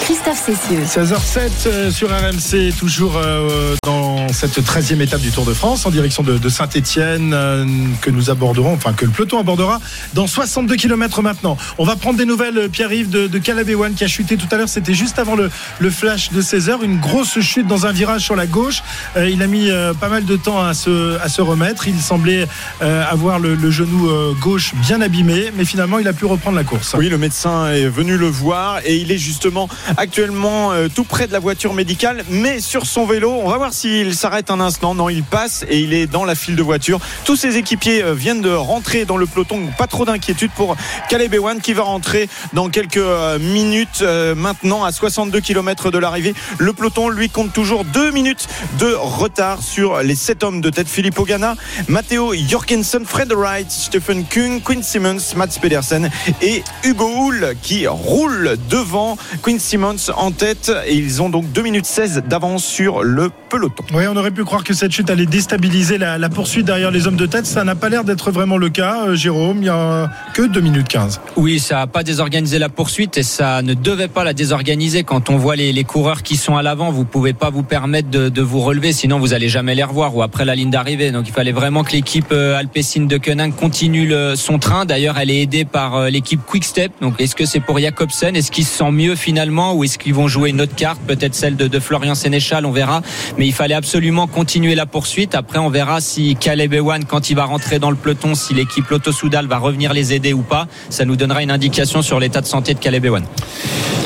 Christophe Cessieux. 16h07 euh, sur RMC, toujours euh, dans cette 13e étape du Tour de France, en direction de, Saint-Etienne, que nous aborderons, enfin que le peloton abordera dans 62 km maintenant. On va prendre des nouvelles, euh, Pierre-Yves, de, de Caleb Ewan qui a chuté tout à l'heure. C'était juste avant le, le, flash de 16h. Une grosse chute dans un virage sur la gauche. il a mis pas mal de temps à se, à se remettre. Il semblait avoir le, le genou gauche bien abîmé, mais finalement, il a pu reprendre la course. Oui, le médecin est venu le voir et il est justement actuellement euh, tout près de la voiture médicale, mais sur son vélo. On va voir s'il s'arrête un instant. Non, il passe et il est dans la file de voiture. Tous ses équipiers euh, viennent de rentrer dans le peloton. Pas trop d'inquiétude pour Caleb Ewan qui va rentrer dans quelques euh, minutes maintenant à 62 km de l'arrivée. Le peloton lui compte toujours deux minutes de retard sur les sept hommes de tête. Philippe Ogana, Matteo Jorgensen, Fred Wright, Stephen Kung, Quinn Simmons, Mats Pedersen et Hugo Hull qui roule devant Quinn Simmons en tête et ils ont donc 2 minutes 16 d'avance sur le peloton. Oui, on aurait pu croire que cette chute allait déstabiliser la, poursuite derrière les hommes de tête. Ça n'a pas l'air d'être vraiment le cas, euh, Jérôme. Il n'y a que 2 minutes 15. Oui, ça n'a pas désorganisé la poursuite et ça ne devait pas la désorganiser. Quand on voit les, coureurs qui sont à l'avant, vous pouvez pas vous permettre de, vous relever, sinon vous allez jamais les revoir ou après la ligne d'arrivée. Donc il fallait vraiment que l'équipe euh, Alpecin de Koenig continue son train. D'ailleurs, elle est aidée par euh, l'équipe Quick Step. Donc est-ce que c'est pour Jacobsen Est-ce qu'il se sent mieux finalement? Ou est-ce qu'ils vont jouer une autre carte, peut-être celle de, Florian Sénéchal, on verra. Mais il fallait absolument continuer la poursuite. Après, on verra si Caleb Ewan, quand il va rentrer dans le peloton, si l'équipe Lotto Soudal va revenir les aider ou pas. Ça nous donnera une indication sur l'état de santé de Caleb Ewan.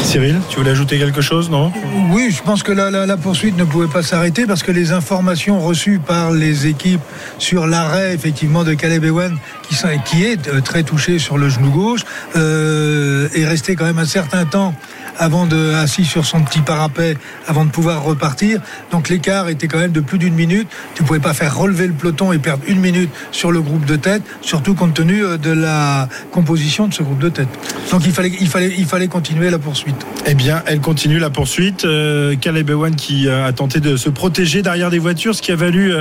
Cyril, tu voulais ajouter quelque chose, non? Oui, je pense que la, poursuite ne pouvait pas s'arrêter parce que les informations reçues par les équipes sur l'arrêt effectivement de Caleb Ewan, qui, qui est euh, très touché sur le genou gauche, euh, est resté quand même un certain temps avant de assis sur son petit parapet avant de pouvoir repartir. Donc l'écart était quand même de plus d'une minute. Tu pouvais pas faire relever le peloton et perdre une minute sur le groupe de tête, surtout compte tenu euh, de la composition de ce groupe de tête. Donc il fallait, il fallait, il fallait continuer la poursuite. Eh bien, elle continue la poursuite. Euh, Caleb Ewan qui euh, a tenté de se protéger derrière des voitures, ce qui a valu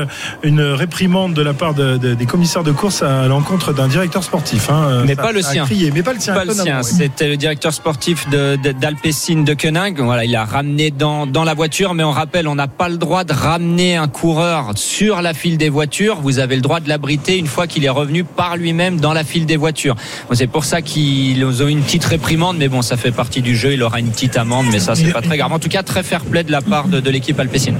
une réprimande de la part des commissaires de course à l'encontre d'un directeur sportif. Hein. Mais, pas le sien. mais pas le sien. Pas le sien. C'était le directeur sportif d'Alpes Pessine de Koenig. Voilà, il a ramené dans, dans la voiture, mais on rappelle, on n'a pas le droit de ramener un coureur sur la file des voitures. Vous avez le droit de l'abriter une fois qu'il est revenu par lui-même dans la file des voitures. c'est pour ça qu'ils ont une petite réprimande, mais bon, ça fait partie du jeu. Il aura une petite amende, mais ça, c'est pas très grave. En tout cas, très fair play de la part de, l'équipe alpécine.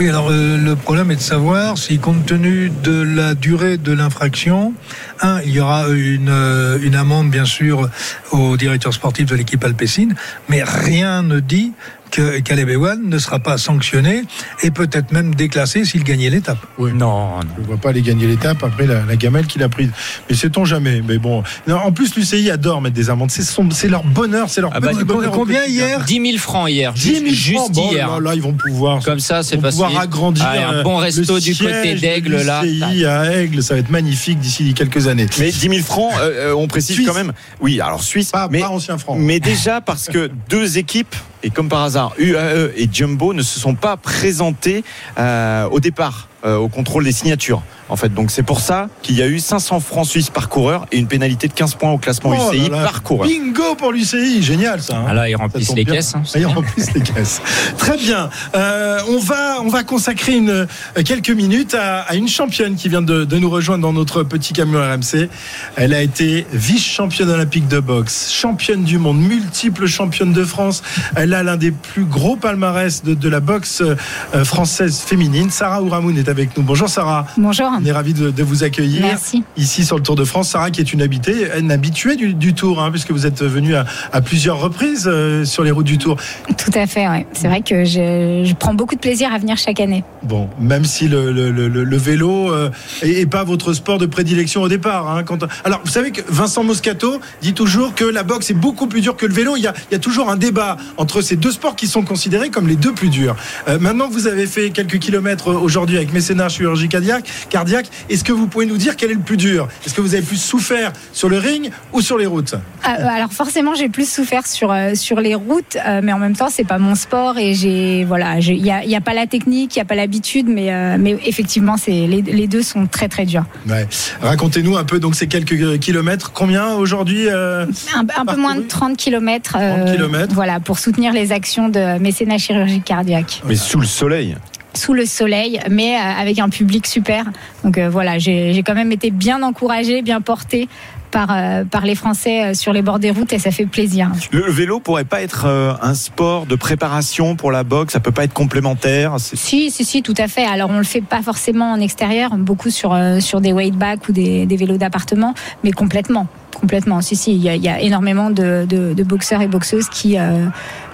Oui, alors euh, le problème est de savoir si, compte tenu de la durée de l'infraction, un, il y aura une, euh, amende, bien sûr, au directeur sportif de l'équipe alpécine, mais rien ne dit que Caleb Ewan ne sera pas sanctionné et peut-être même déclassé s'il gagnait l'étape. Oui. Non, je ne vois pas aller gagner l'étape après la, gamelle qu'il a prise. Mais sait-on jamais. Mais bon, en plus l'UCI adore mettre des amendes. C'est leur bonheur, c'est leur ah bah, bonheur. Combien hier 10 000 francs hier. 10 000 juste hier. là, ils vont pouvoir. Comme ça, c'est Pouvoir agrandir. Ah, un bon resto du côté d'Aigle là. l'UCI à Aigle, ça va être magnifique d'ici quelques années. Mais 10 000 francs, euh, euh, on précise quand même. Oui, alors Suisse, pas, mais, pas ancien franc. Mais déjà parce que deux équipes et comme par hasard, UAE et Jumbo ne se sont pas présentés euh, au départ euh, au contrôle des signatures. En fait, donc c'est pour ça qu'il y a eu 500 francs suisses par coureur et une pénalité de 15 points au classement UCI oh par coureur. Bingo pour l'UCI, génial ça. Hein. Ah là, ils remplissent les caisses. Hein, ils remplissent les caisses. Très bien. Euh, on va on va consacrer une, quelques minutes à, à, une championne qui vient de, de, nous rejoindre dans notre petit camion RMC. Elle a été vice-championne olympique de boxe, championne du monde, multiple championne de France. Elle a l'un des plus gros palmarès de, de la boxe euh, française féminine. Sarah Ouramoun est avec nous. Bonjour Sarah. Bonjour. On est ravi de, vous accueillir Merci. ici sur le Tour de France. Sarah qui est une habitée, une habituée du, Tour, hein, puisque vous êtes venue à, plusieurs reprises euh, sur les routes du Tour. Tout à fait, ouais. c'est vrai que je, prends beaucoup de plaisir à venir chaque année. Bon, même si le, vélo n'est euh, pas votre sport de prédilection au départ. Hein, quand... Alors, vous savez que Vincent Moscato dit toujours que la boxe est beaucoup plus dure que le vélo. Il y, a, il y a toujours un débat entre ces deux sports qui sont considérés comme les deux plus durs. Euh, maintenant, vous avez fait quelques kilomètres aujourd'hui avec mécénat chirurgie cardiaque, cardiaque. Est-ce que vous pouvez nous dire quel est le plus dur? Est-ce que vous avez plus souffert sur le ring ou sur les routes? Euh, alors forcément, j'ai plus souffert sur euh, sur les routes, euh, mais en même temps, c'est pas mon sport et j'ai voilà, il y a, il y a pas la technique, il y a pas l'habitude, mais euh, mais effectivement, c'est les, les deux sont très très durs. Ouais. Racontez-nous un peu donc ces quelques euh, kilomètres. Combien aujourd'hui euh, Un, un peu moins de 30 km. 30 kilomètres. Voilà, pour soutenir les actions de mécénat chirurgie cardiaque. Mais sous le soleil. Sous le soleil, mais euh, avec un public super. Donc euh, voilà, j'ai quand même été bien encouragée, bien portée par, euh, par les Français sur les bords des routes et ça fait plaisir. Le vélo pourrait pas être euh, un sport de préparation pour la boxe, ça peut pas être complémentaire? Si, si, si, tout à fait. Alors on le fait pas forcément en extérieur, beaucoup sur, euh, sur des weight backs ou des, des vélos d'appartement, mais complètement. Complètement. Si, si, il y a, il y a énormément de, de, de boxeurs et boxeuses qui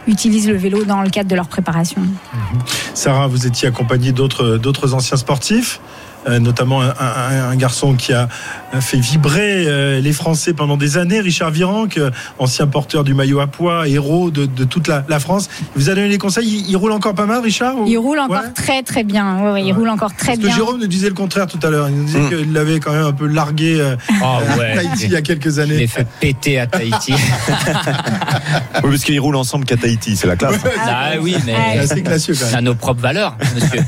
utilisent le vélo dans le cadre de leur préparation. Sarah, vous étiez accompagnée d'autres anciens sportifs. euh, notamment un garçon qui a fait vibrer euh, les Français pendant des années, Richard Virenque, euh, ancien porteur du maillot à poids, héros de, de toute la, la France. Vous a donné les conseils, il, il roule encore pas mal, Richard ou- Il roule encore Ouais. très très bien. Ouais, ouais, il roule encore très Parce que bien. Jérôme nous disait le contraire tout à l'heure. Il nous disait Mm. qu'il l'avait quand même un peu largué euh, Ah à ouais. Tahiti il y a quelques Je l'ai années. fait péter à Tahiti. Oui, parce qu'ils roulent ensemble qu'à Tahiti, c'est la classe. ah oui, C'est mais assez classieux quand à même. nos propres valeurs, monsieur.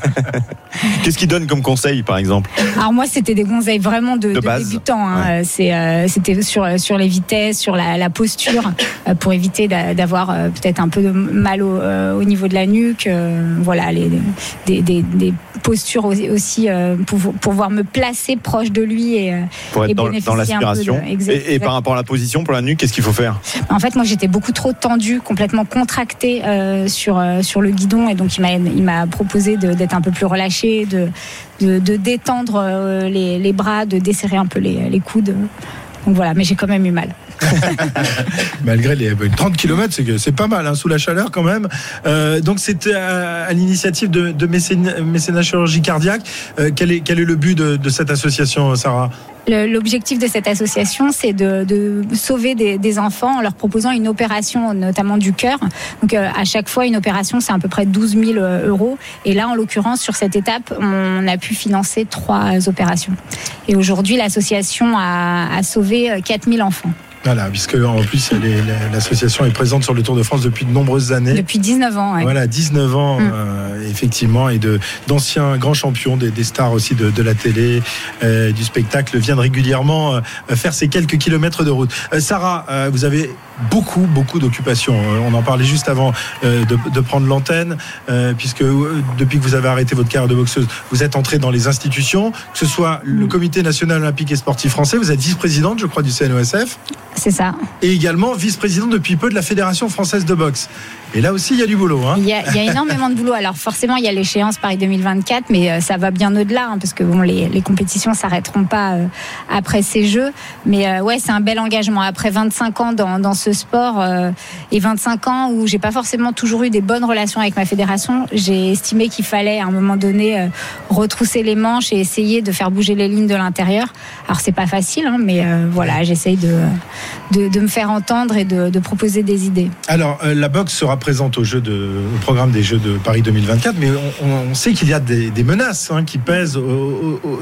Qu'est-ce qu'ils donnent comme conseil, par exemple? Alors moi, c'était des conseils vraiment de, De de base. Débutants. hein. Euh, euh, c'était sur sur les vitesses, sur la, la posture, euh, pour éviter d'a- d'avoir euh, peut-être un peu de mal au, euh, au niveau de la nuque. euh, voilà, les, des, des, des postures aussi, euh, pour pouvoir me placer proche de lui et euh, Pour être Et dans, bénéficier dans l'aspiration. Et, et par rapport à la position pour la nuque, qu'est-ce qu'il faut faire? En fait, moi, j'étais beaucoup trop tendue, complètement contractée euh, sur euh, sur le guidon, et donc il m'a proposé d'être un peu plus relâchée, de de, de détendre euh, les, les bras, de desserrer un peu les, coudes. Donc voilà, mais j'ai quand même eu mal. Malgré les 30 km, c'est pas mal, hein, sous la chaleur quand même. Euh, donc c'était à, l'initiative de, de mécénat, chirurgie cardiaque. Euh, quel, est, quel est le but de, cette association, Sarah? L'objectif de cette association, c'est de, sauver des, enfants en leur proposant une opération, notamment du cœur. Donc, euh, à chaque fois, une opération, c'est à peu près 12 000 euros. Et là, en l'occurrence, sur cette étape, on a pu financer trois opérations. Et aujourd'hui, l'association a, a sauvé euh, 4 000 enfants Voilà, puisque en plus l'association est présente sur le Tour de France depuis de nombreuses années. depuis 19 ans. ouais. Voilà, 19 ans, Mm. euh, effectivement, et de d'anciens grands champions, des, des stars aussi de, de la télé, euh, du spectacle, viennent régulièrement euh, faire ces quelques kilomètres de route. Sarah, vous avez beaucoup, beaucoup d'occupations. Euh, on en parlait juste avant euh, de, de prendre l'antenne, euh, puisque depuis que vous avez arrêté votre carrière de boxeuse, vous êtes entrée dans les institutions, que ce soit le. Comité national olympique et sportif français, vous êtes vice-présidente, je crois, du CNOSF, C'est ça. et également vice-présidente depuis peu de la Fédération française de boxe. Et là aussi, il y a du boulot. Hein Il y, a, il y a énormément de boulot. Alors forcément, il y a l'échéance Paris 2024, mais euh, ça va bien au-delà, hein, parce que bon, les, les compétitions s'arrêteront pas euh, après ces Jeux. Mais euh, ouais, c'est un bel engagement. Après 25 ans dans, dans ce sport euh, et 25 ans où j'ai pas forcément toujours eu des bonnes relations avec ma fédération, j'ai estimé qu'il fallait à un moment donné retrousser les manches et essayer de faire bouger les lignes de l'intérieur. Alors c'est pas facile, hein, mais voilà, j'essaye de, de, me faire entendre et de, proposer des idées. Alors, euh, la boxe sera présente au, programme des Jeux de Paris 2024, mais on, sait qu'il y a des, menaces hein, qui pèsent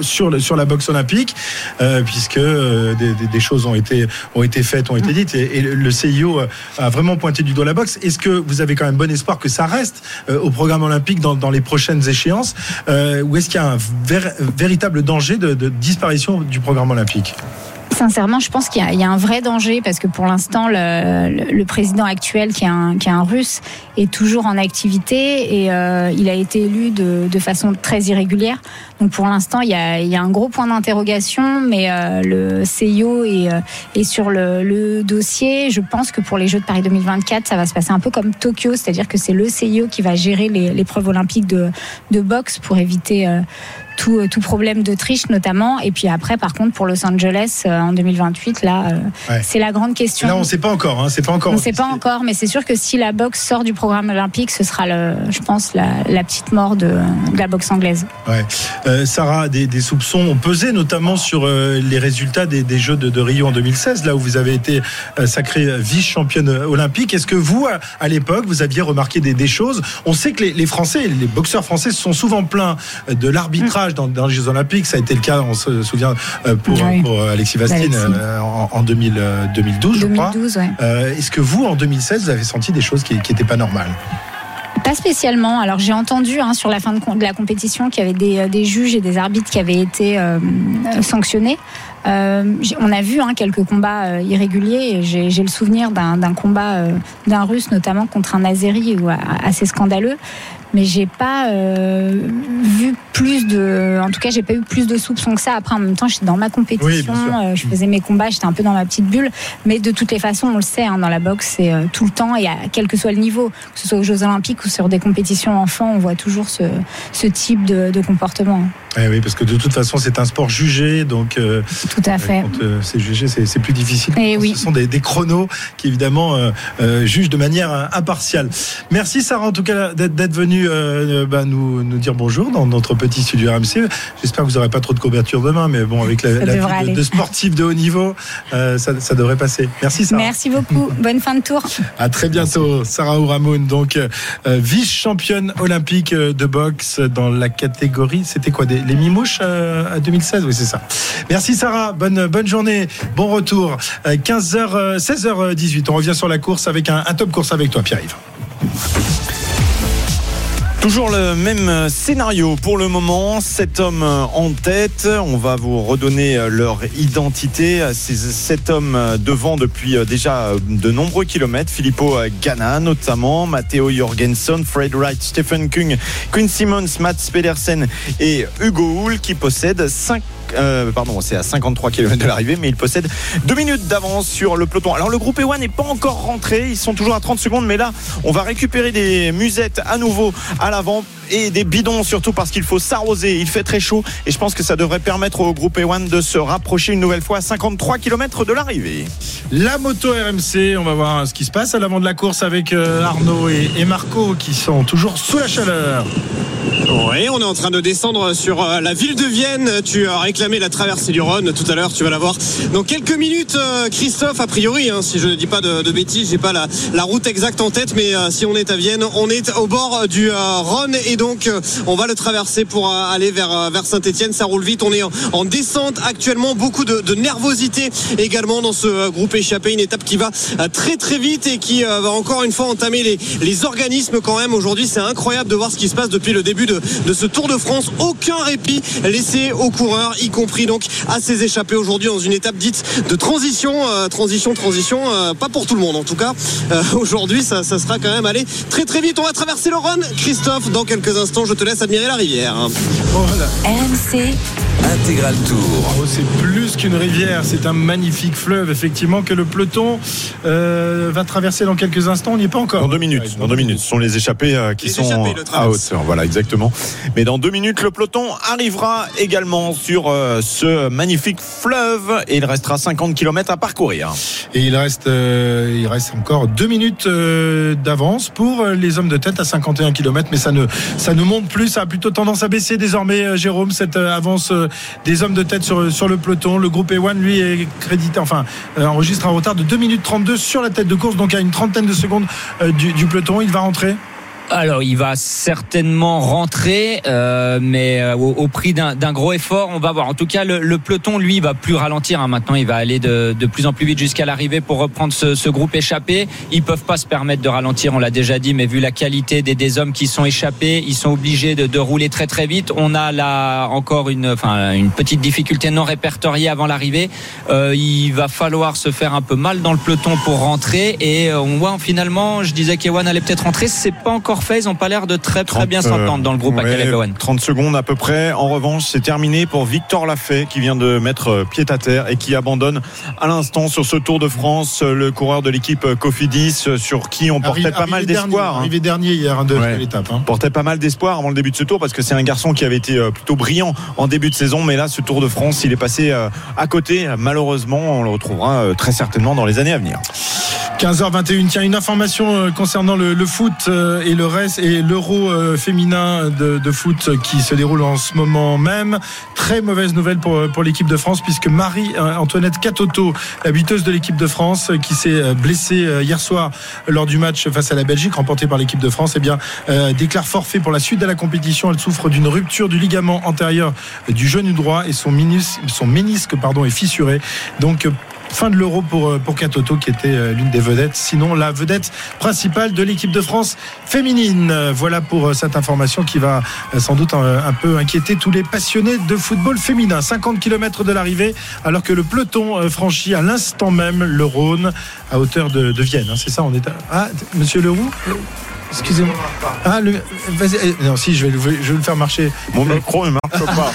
sur, la boxe olympique, euh, puisque euh, des, choses ont été, faites, ont été dites, et, le- CIO a vraiment pointé du doigt la boxe. Est-ce que vous avez quand même bon espoir que ça reste au programme olympique dans, les prochaines échéances, ou est-ce qu'il y a un véritable danger de disparition du programme olympique? Sincèrement, je pense qu'il y, y a un vrai danger parce que pour l'instant, le, le- président actuel, qui est, un, qui est un russe, est toujours en activité et euh, il a été élu de, de façon très irrégulière. Donc pour l'instant, il il y a un gros point d'interrogation, mais euh, le CIO est, euh, est sur le, le dossier. Je pense que pour les Jeux de Paris 2024, ça va se passer un peu comme Tokyo, c'est-à-dire que c'est le CIO qui va gérer l'épreuve olympique de, de boxe pour éviter euh, tout, tout problème de triche notamment. Et puis après, par contre, pour Los Angeles euh, en 2028, là, euh, Ouais. c'est la grande question. Là, on ne sait pas encore. Hein, c'est pas encore. On ne sait pas encore, mais c'est sûr que si la boxe sort du programme olympique, ce sera, le, je pense, la, la petite mort de, de la boxe anglaise. Ouais. Euh, Sarah, des, des soupçons ont pesé notamment sur euh, les résultats des, des Jeux de, de Rio en 2016, là où vous avez été euh, sacrée vice-championne olympique. Est-ce que vous, à, à l'époque, vous aviez remarqué des, des choses? On sait que les, les Français, les boxeurs français se sont souvent plaints de l'arbitrage dans, dans les Jeux Olympiques. Ça a été le cas, on se souvient, euh, pour, Oui. pour Alexis Vastine euh, en, en 2000, euh, 2012, je crois. 2012, ouais. Euh, Est-ce que vous, en 2016, vous avez senti des choses qui n'étaient pas normales? Pas spécialement. Alors j'ai entendu hein, sur la fin de, la compétition qu'il y avait des, euh, des juges et des arbitres qui avaient été euh, euh, sanctionnés. Euh, on a vu hein, quelques combats euh, irréguliers. J'ai le souvenir d'un combat euh, d'un Russe, notamment contre un Azéri, ou, euh, assez scandaleux. Mais j'ai pas euh, vu plus de. En tout cas, j'ai pas eu plus de soupçons que ça. Après, en même temps, j'étais dans ma compétition, euh, je faisais mes combats, j'étais un peu dans ma petite bulle. Mais de toutes les façons, on le sait, hein, dans la boxe, c'est euh, tout le temps et à quel que soit le niveau, que ce soit aux Jeux Olympiques ou sur des compétitions enfants, on voit toujours ce, ce type de, de comportement. Eh Oui, parce que de toute façon, c'est un sport jugé, donc euh, Tout à fait. quand euh, c'est jugé, c'est c'est plus difficile. Eh oui. Ce sont des, des chronos qui, évidemment, euh, jugent de manière impartiale. Merci, Sarah, en tout cas, d'être d'être venue bah, nous, nous dire bonjour dans notre petit studio RMC. J'espère que vous n'aurez pas trop de couverture demain, mais bon, avec la, la vie de, aller. de haut niveau, ça, ça devrait passer. Merci, Sarah. Merci beaucoup. Bonne fin de tour. À très bientôt, Sarah Ouramoun, donc euh, vice-championne olympique de boxe dans la catégorie. C'était quoi des, Les Mimouches euh, à 2016 Oui, c'est ça. Merci Sarah, bonne, bonne journée, bon retour. Euh, 15h, 16h18, on revient sur la course avec un, un top course avec toi, Pierre-Yves. Toujours le même scénario pour le moment. Sept hommes en tête. On va vous redonner leur identité. Ces sept hommes devant depuis déjà de nombreux kilomètres. Filippo Ganna notamment, Matteo Jorgensen, Fred Wright, Stephen Kung, Quinn Simmons, Mats Pedersen et Hugo Hull qui possèdent 5 euh, pardon, c'est à 53 km de l'arrivée, mais il possède deux minutes d'avance sur le peloton. Alors le groupe E1 n'est pas encore rentré, ils sont toujours à 30 secondes, mais là, on va récupérer des musettes à nouveau à l'avant et des bidons surtout parce qu'il faut s'arroser. Il fait très chaud et je pense que ça devrait permettre au groupe E1 de se rapprocher une nouvelle fois à 53 km de l'arrivée. La moto RMC, on va voir ce qui se passe à l'avant de la course avec euh, Arnaud et, Marco qui sont toujours sous la chaleur. Oui, on est en train de descendre sur euh, la ville de Vienne. Tu as réclamé la traversée du Rhône tout à l'heure, tu vas la voir dans quelques minutes. euh, Christophe, a priori, hein, si je ne dis pas de, de bêtises, j'ai pas la, la route exacte en tête, mais euh, si on est à Vienne, on est au bord du euh, Rhône et donc euh, on va le traverser pour euh, aller vers, euh, vers Saint-Etienne. Ça roule vite, on est en, en descente actuellement, beaucoup de, de nervosité également dans ce groupe échappé. Une étape qui va très très vite et qui va encore une fois entamer les, les organismes quand même. Aujourd'hui, c'est incroyable de voir ce qui se passe depuis le début de, de ce Tour de France. Aucun répit laissé aux coureurs, y compris donc à ces échappés aujourd'hui dans une étape dite de transition. Transition, transition, euh, pas pour tout le monde en tout cas. Euh, aujourd'hui, ça, ça sera quand même aller très très vite. On va traverser le Rhône. Christophe, dans quelques instants, je te laisse admirer la rivière. Voilà. RMC, Intégral Tour. Oh, c'est plus qu'une rivière, c'est un magnifique fleuve, effectivement, que le peloton euh, va traverser dans quelques instants. On n'y est pas encore. Dans deux minutes, dans deux minutes, ce sont les échappés euh, qui Les sont échappés à hauteur. Voilà, exactement. Mais dans deux minutes, le peloton arrivera également sur euh, ce magnifique fleuve et il restera 50 km à parcourir. Et il reste, euh, il reste encore deux minutes euh, d'avance pour les hommes de tête à 51 km, mais ça ne, ça ne monte plus, ça a plutôt tendance à baisser désormais, euh, Jérôme, cette euh, avance euh, des hommes de tête sur, le peloton. Le groupe E1, lui, est crédité, enfin, euh, enregistre un retard de 2 minutes 32 sur la tête de course, donc à une trentaine de secondes euh, du, du peloton. Il va rentrer. Alors, il va certainement rentrer, euh, mais euh, au, prix d'un gros effort. On va voir. En tout cas, le, peloton, lui, va plus ralentir. hein. Maintenant, il va aller de, plus en plus vite jusqu'à l'arrivée pour reprendre ce, groupe échappé. Ils peuvent pas se permettre de ralentir, on l'a déjà dit, mais vu la qualité des, hommes qui sont échappés, ils sont obligés de, de rouler très très vite. On a là encore une, petite difficulté non répertoriée avant l'arrivée. Euh, il va falloir se faire un peu mal dans le peloton pour rentrer. Et on voit finalement, je disais qu'Ewan allait peut-être rentrer, c'est pas encore Ils n'ont pas l'air de très très bien 30, s'entendre dans le groupe à ouais, Ewan. 30 secondes à peu près. En revanche, c'est terminé pour Victor Lafay qui vient de mettre euh, pied à terre et qui abandonne à l'instant sur ce Tour de France euh, le coureur de l'équipe euh, Cofidis sur qui on portait Arrivé- pas mal d'espoir. hein. Arrivé dernier hier de, Ouais. de l'étape. hein. portait pas mal d'espoir avant le début de ce tour parce que c'est un garçon qui avait été plutôt brillant en début de saison mais là ce Tour de France il est passé à côté malheureusement on le retrouvera très certainement dans les années à venir 15h21, tiens, une information euh, concernant le, le foot euh, et le reste et l'Euro euh, féminin de, de foot qui se déroule en ce moment même. Très mauvaise nouvelle pour, pour l'équipe de France puisque Marie-Antoinette Catoto, la buteuse de l'équipe de France, qui s'est blessée hier soir lors du match face à la Belgique, remporté par l'équipe de France, eh bien, euh, déclare forfait pour la suite de la compétition. Elle souffre d'une rupture du ligament antérieur du genou droit et son, minus, son ménisque pardon, est fissuré. Donc, Fin de l'euro pour, euh, pour Katoto qui était euh, l'une des vedettes, sinon la vedette principale de l'équipe de France féminine. Voilà pour euh, cette information qui va sans doute un, un peu inquiéter tous les passionnés de football féminin. 50 km de l'arrivée alors que le peloton franchit à l'instant même le Rhône à hauteur de, de Vienne. hein. C'est ça, on est à... Ah, monsieur Leroux? Excusez-moi. Ah, le... vas-y. eh, Non, si, je vais, le- je vais le faire marcher. Mon micro ne marche pas.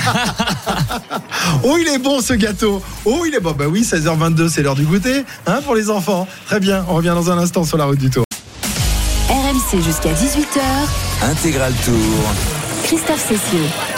Oh, il est bon ce gâteau. Oh, il est bon. Bah oui, 16h22, c'est l'heure du goûter, hein, pour les enfants. Très bien. On revient dans un instant sur la route du Tour. RMC jusqu'à 18h. Intégral Tour. Christophe.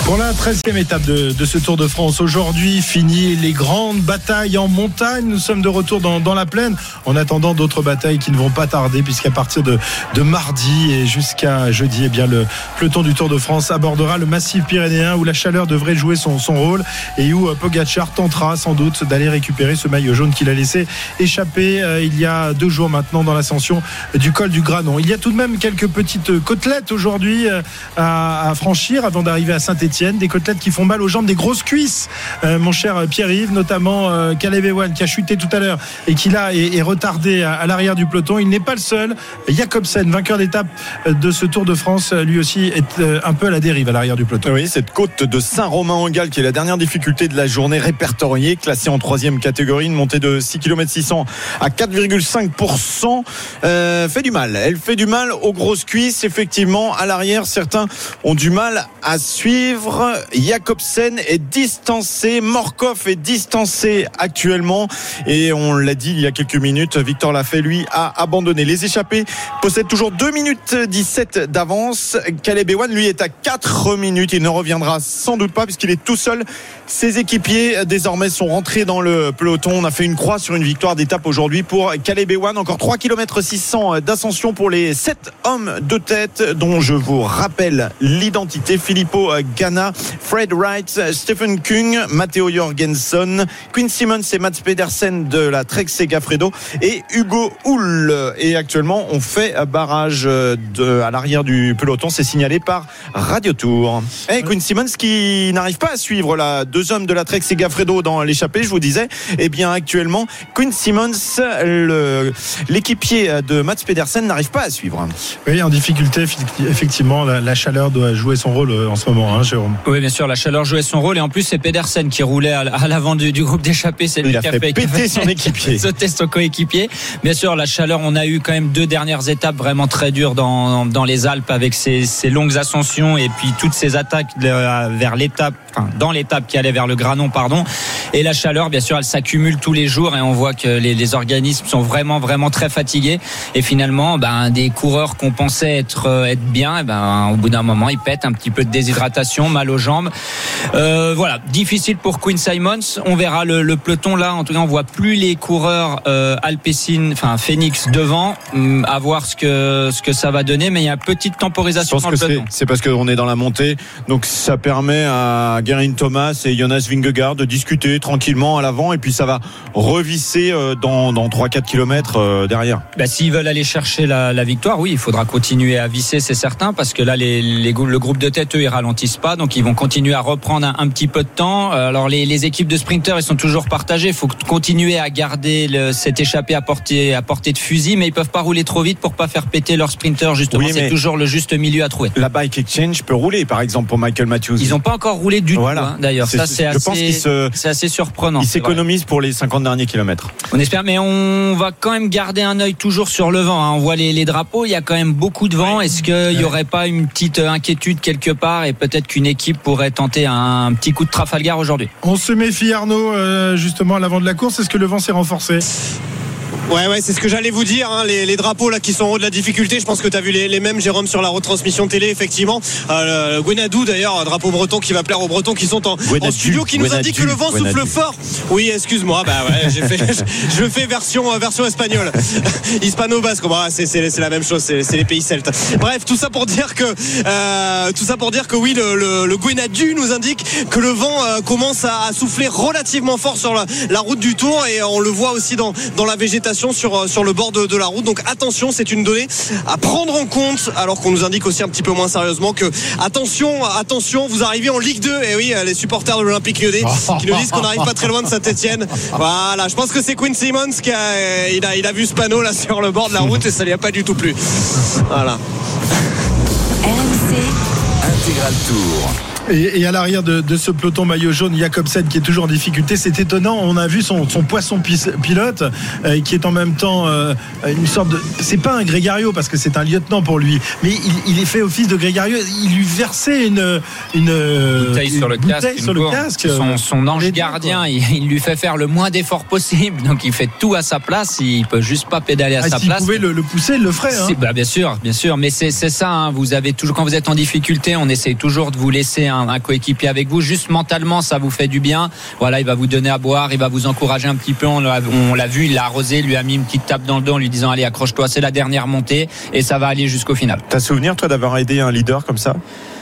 Pour la 13e étape de, ce Tour de France, aujourd'hui, fini les grandes batailles en montagne. Nous sommes de retour dans, la plaine, en attendant d'autres batailles qui ne vont pas tarder, puisqu'à partir de, mardi et jusqu'à jeudi, eh bien, le peloton du Tour de France abordera le massif pyrénéen, où la chaleur devrait jouer son, rôle, et où euh, Pogacar tentera sans doute d'aller récupérer ce maillot jaune qu'il a laissé échapper euh, il y a deux jours maintenant dans l'ascension du col du Granon. Il y a tout de même quelques petites côtelettes aujourd'hui euh, à franchir avant d'arriver à Saint-Etienne. Des côtelettes qui font mal aux jambes, des grosses cuisses, euh, mon cher Pierre-Yves, notamment euh, Caleb qui a chuté tout à l'heure et qui là est, retardé à, l'arrière du peloton. Il n'est pas le seul. Jacobsen, vainqueur d'étape euh, de ce Tour de France, lui aussi est euh, un peu à la dérive à l'arrière du peloton. Oui, cette côte de Saint-Romain-en-Galles qui est la dernière difficulté de la journée répertoriée, classée en troisième catégorie, une montée de 6 km 600 à 4,5%, euh, fait du mal. Elle fait du mal aux grosses cuisses. Effectivement, à l'arrière, certains ont du mal à suivre. Jacobsen est distancé, Morkov est distancé actuellement et on l'a dit il y a quelques minutes, Victor Lafay lui a abandonné. Les échappés possèdent toujours 2 minutes 17 d'avance. Caleb Ewan lui est à 4 minutes. Il ne reviendra sans doute pas puisqu'il est tout seul. Ses équipiers désormais sont rentrés dans le peloton. On a fait une croix sur une victoire d'étape aujourd'hui pour Caleb Ewan. Encore 3 km 600 d'ascension pour les 7 hommes de tête dont je vous rappelle l'identité. Filippo Ganna, Fred Wright, Stephen Kung, Matteo Jorgensen, Quinn Simmons et Mats Pedersen de la Trek Segafredo et Hugo Hull. Et actuellement, on fait barrage de, à l'arrière du peloton. C'est signalé par Radio Tour. Et Quinn Simmons qui n'arrive pas à suivre la deux hommes de la Trek Segafredo dans l'échappée, je vous disais. Eh bien, actuellement, Quinn Simmons, l'équipier de Mats Pedersen, n'arrive pas à suivre. Oui, en difficulté, effectivement, la, la chaleur doit jouer son rôle euh, en ce moment, hein, Jérôme. Oui, bien sûr, la chaleur jouait son rôle et en plus c'est Pedersen qui roulait à à l'avant du, du groupe d'échappée. C'est lui Il a qui fait qui péter son équipier. sauter son coéquipier. Bien sûr, la chaleur, on a eu quand même deux dernières étapes vraiment très dures dans, dans les Alpes avec ces, ces longues ascensions et puis toutes ces attaques de- vers l'étape, enfin, dans l'étape qui allait vers le Granon, pardon. Et la chaleur, bien sûr, elle s'accumule tous les jours et on voit que les, les organismes sont vraiment, vraiment très fatigués. Et finalement, ben, des coureurs qu'on pensait être, euh, être bien, eh ben, au bout d'un moment, ils pètent un petit peu de déshydratation, mal aux jambes. Euh, voilà, difficile pour Quinn Simons. On verra le, le peloton là. En tout cas, on voit plus les coureurs euh, Alpecin, enfin Phoenix devant. Hum, À voir ce que ce que ça va donner. Mais il y a une petite Je temporisation pense dans que c'est parce qu'on est dans la montée. Donc ça permet à Guerin Thomas et Jonas Vingegaard de discuter tranquillement à l'avant et puis ça va revisser euh, dans, dans 3-4 km derrière. Bah, S'ils veulent aller chercher la, la victoire, oui, il faudra continuer à visser, c'est certain, parce que là, les, les, le groupe de tête, eux, ils ralentissent pas, donc ils vont continuer à reprendre un, un petit peu de temps. Euh, Alors les, les équipes de sprinteurs, ils sont toujours partagées. Il faut continuer à garder le, cette échappée à portée, à portée de fusil, mais ils peuvent pas rouler trop vite pour pas faire péter leurs sprinteurs. Justement, Oui, c'est toujours le juste milieu à trouver. La bike exchange peut rouler par exemple pour Michael Matthews. Ils n'ont pas encore roulé du Voilà. tout, hein, d'ailleurs. Ça, c'est je pense assez, se- surprenant. Il s'économise pour les 50 derniers kilomètres. On espère, mais on va quand même garder un œil toujours sur le vent. hein. On voit les, les drapeaux, il y a quand même beaucoup de vent. Est-ce qu'il n'y aurait pas une petite inquiétude quelque part et peut-être qu'une équipe pourrait tenter un petit coup de Trafalgar aujourd'hui? On se méfie, Arnaud, euh, justement à l'avant de la course. Est-ce que le vent s'est renforcé? Ouais, ouais, c'est ce que j'allais vous dire. hein, les, les drapeaux là qui sont en haut de la difficulté. Je pense que tu as vu les, les mêmes, Jérôme, sur la retransmission télé, effectivement. Euh, le Gwenadou, d'ailleurs, un drapeau breton qui va plaire aux Bretons qui sont en, studio, qui nous indique que le vent Gwenadu. souffle fort. Oui, excuse-moi. Bah ouais, j'ai fait, je le fais version euh, version espagnole, hispano-basque. Bah, c'est la même chose. C'est les pays celtes. Bref, tout ça pour dire que euh, tout ça pour dire que oui, le, le, le Gwenadu nous indique que le vent euh, commence à, à souffler relativement fort sur la, la route du Tour et on le voit aussi dans dans la végétation sur euh, sur le bord de, de la route. Donc attention, c'est une donnée à prendre en compte. Alors qu'on nous indique aussi un petit peu moins sérieusement que attention, attention, vous arrivez en Ligue 2. Et oui, euh, les supporters de l'Olympique Lyonnais qui nous disent qu'on n'arrive pas très loin de Saint-Etienne. Voilà, je pense que c'est Quinn Simmons qui a euh, il a il a vu ce panneau là sur le bord de la route et ça lui a pas du tout plu. Voilà. RMC, Intégral Tour. Et, et à l'arrière de, de ce peloton maillot jaune, Jacobsen qui est toujours en difficulté. C'est étonnant. On a vu son, son poisson pilote euh, qui est en même temps euh, une sorte de. C'est pas un Grégario parce que c'est un lieutenant pour lui, mais il, il fait office de Grégario. Il lui versait une une bouteille une sur le bouteille casque. sur le casque. Son, son ange gardien, il, il lui fait faire le moins d'efforts possible. Donc il fait tout à sa place. Il peut juste pas pédaler à Ah, sa place. pouvait le, le pousser, il le ferait. hein. Si, bah, bien sûr, bien sûr, mais c'est c'est ça. hein. Vous avez toujours quand vous êtes en difficulté, on essaye toujours de vous laisser un, un coéquipier avec vous. Juste mentalement, ça vous fait du bien. Voilà, il va vous donner à boire, il va vous encourager un petit peu. On l'a on l'a vu, il l'a arrosé, lui a mis une petite tape dans le dos en lui disant allez accroche-toi, c'est la dernière montée et ça va aller jusqu'au final. T'as souvenir, toi, d'avoir aidé un leader comme ça,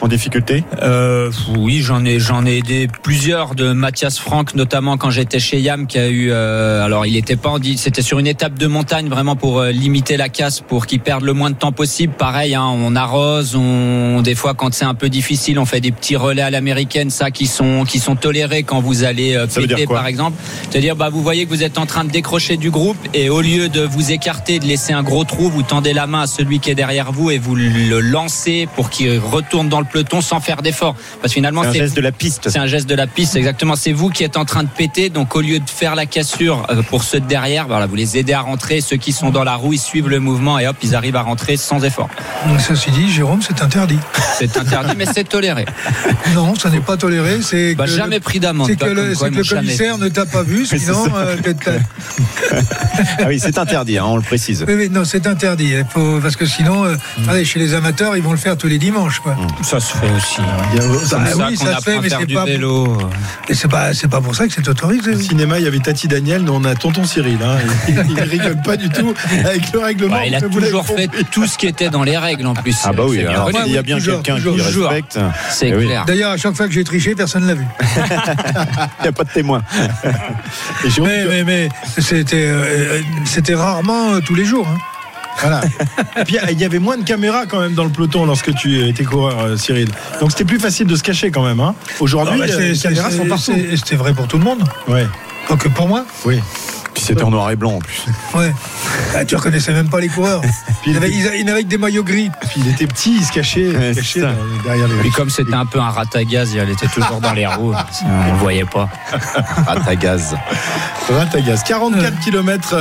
en difficulté Euh, oui, j'en ai j'en ai aidé plusieurs de Mathias Franck, notamment quand j'étais chez Yam, qui a eu. euh, alors, il était pas c'était sur une étape de montagne vraiment pour euh, limiter la casse, pour qu'il perde le moins de temps possible. Pareil, hein, on arrose, on des fois quand c'est un peu difficile, on fait des petits relais à l'américaine, ça qui sont qui sont tolérés quand vous allez euh, péter, par exemple. C'est-à-dire, bah vous voyez que vous êtes en train de décrocher du groupe et au lieu de vous écarter, de laisser un gros trou, vous tendez la main à celui qui est derrière vous et vous le lancez pour qu'il retourne dans le peloton sans faire d'effort. Parce que finalement, C'est un geste de la piste. c'est un geste de la piste, exactement. C'est vous qui êtes en train de péter. Donc, au lieu de faire la cassure euh, pour ceux de derrière, voilà, vous les aidez à rentrer. Ceux qui sont dans la roue, ils suivent le mouvement et hop, ils arrivent à rentrer sans effort. Donc, Ceci dit, Jérôme, c'est interdit. C'est interdit, mais c'est toléré. Non, ça n'est pas toléré. C'est Bah, que jamais le- pris d'amende. C'est que, le, quoi, c'est que ils le m'ont jamais- commissaire ne t'a pas vu, sinon. euh, Ah oui, c'est interdit, hein, on le précise. oui, non, c'est interdit. Faut, parce que sinon, euh, Mm. allez, chez les amateurs, ils vont le faire tous les dimanches. Quoi. Ça se fait aussi. Il y a- C'est Bah ça oui, ça se fait, mais c'est pas- vélo. Et c'est pas, c'est pas pour ça que c'est autorisé. Au cinéma, il y avait Tati Daniel, nous on a Tonton Cyril. Hein. Il, il rigole pas du tout avec le règlement. Bah, il a toujours fait tout ce qui était dans les règles en plus. Ah bah oui, alors, il y a bien quelqu'un qui respecte. C'est Eh clair. D'ailleurs, à chaque fois que j'ai triché, personne ne l'a vu. Il n'y a pas de témoin. Mais, mais, mais c'était, euh, c'était rarement euh, tous les jours. hein. Voilà. Et puis il y avait moins de caméras quand même dans le peloton lorsque tu étais coureur, euh, Cyril. Donc c'était plus facile de se cacher quand même. Hein. Aujourd'hui, Ah bah, euh, c'est- les caméras sont partout. C'était vrai pour tout le monde. Ouais. Pas que pour moi. Oui. C'était en noir et blanc en plus. Ouais. Ah, tu reconnaissais même pas les coureurs. Puis Il avait, était, il avait que des maillots gris. puis il était petit, il se cachait, il se Ouais, cachait derrière les. Puis comme c'était un peu un rat à gaz, il était toujours dans les roues. On ne voyait pas. À ta gaz. Ratagaz. 44 km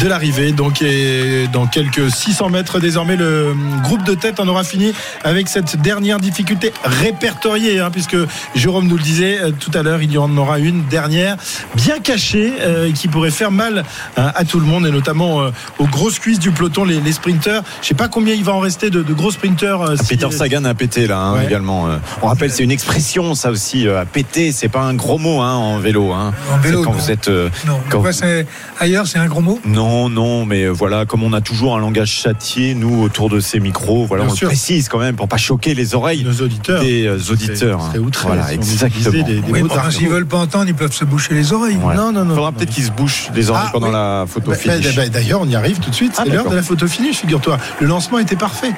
de l'arrivée, donc et dans quelques 600 mètres désormais, le groupe de tête en aura fini avec cette dernière difficulté répertoriée, hein, puisque Jérôme nous le disait euh, tout à l'heure, il y en aura une dernière bien cachée euh, qui pourrait faire mal hein, à tout le monde et notamment euh, aux grosses cuisses du peloton, les, les sprinteurs. Je sais pas combien il va en rester de, de gros sprinteurs. euh, si- Peter Sagan a pété là hein, Ouais. également. euh. On rappelle, c'est une expression ça aussi. euh, à péter, c'est pas un gros mot hein, en vélo. Hein. En vélo, quand non. vous êtes. euh, Non. Quand- Quoi, c'est- ailleurs, c'est un gros mot? Non, non, mais euh, voilà, comme on a toujours un langage châtié, nous, autour de ces micros, voilà, Bien on sûr. le précise quand même pour pas choquer les oreilles nos auditeurs. des euh, auditeurs. C'est- c'est outré, Voilà, si exactement. des- Oui, veulent pas entendre, ils peuvent se boucher les oreilles. Voilà. Non, non, non. Faudra non. peut-être qu'ils se bouchent les Ah, pendant oui. la photo Bah, finish. bah, D'ailleurs, on y arrive tout de suite. Ah, C'est l'heure de la photo finish, figure-toi. Le lancement était parfait.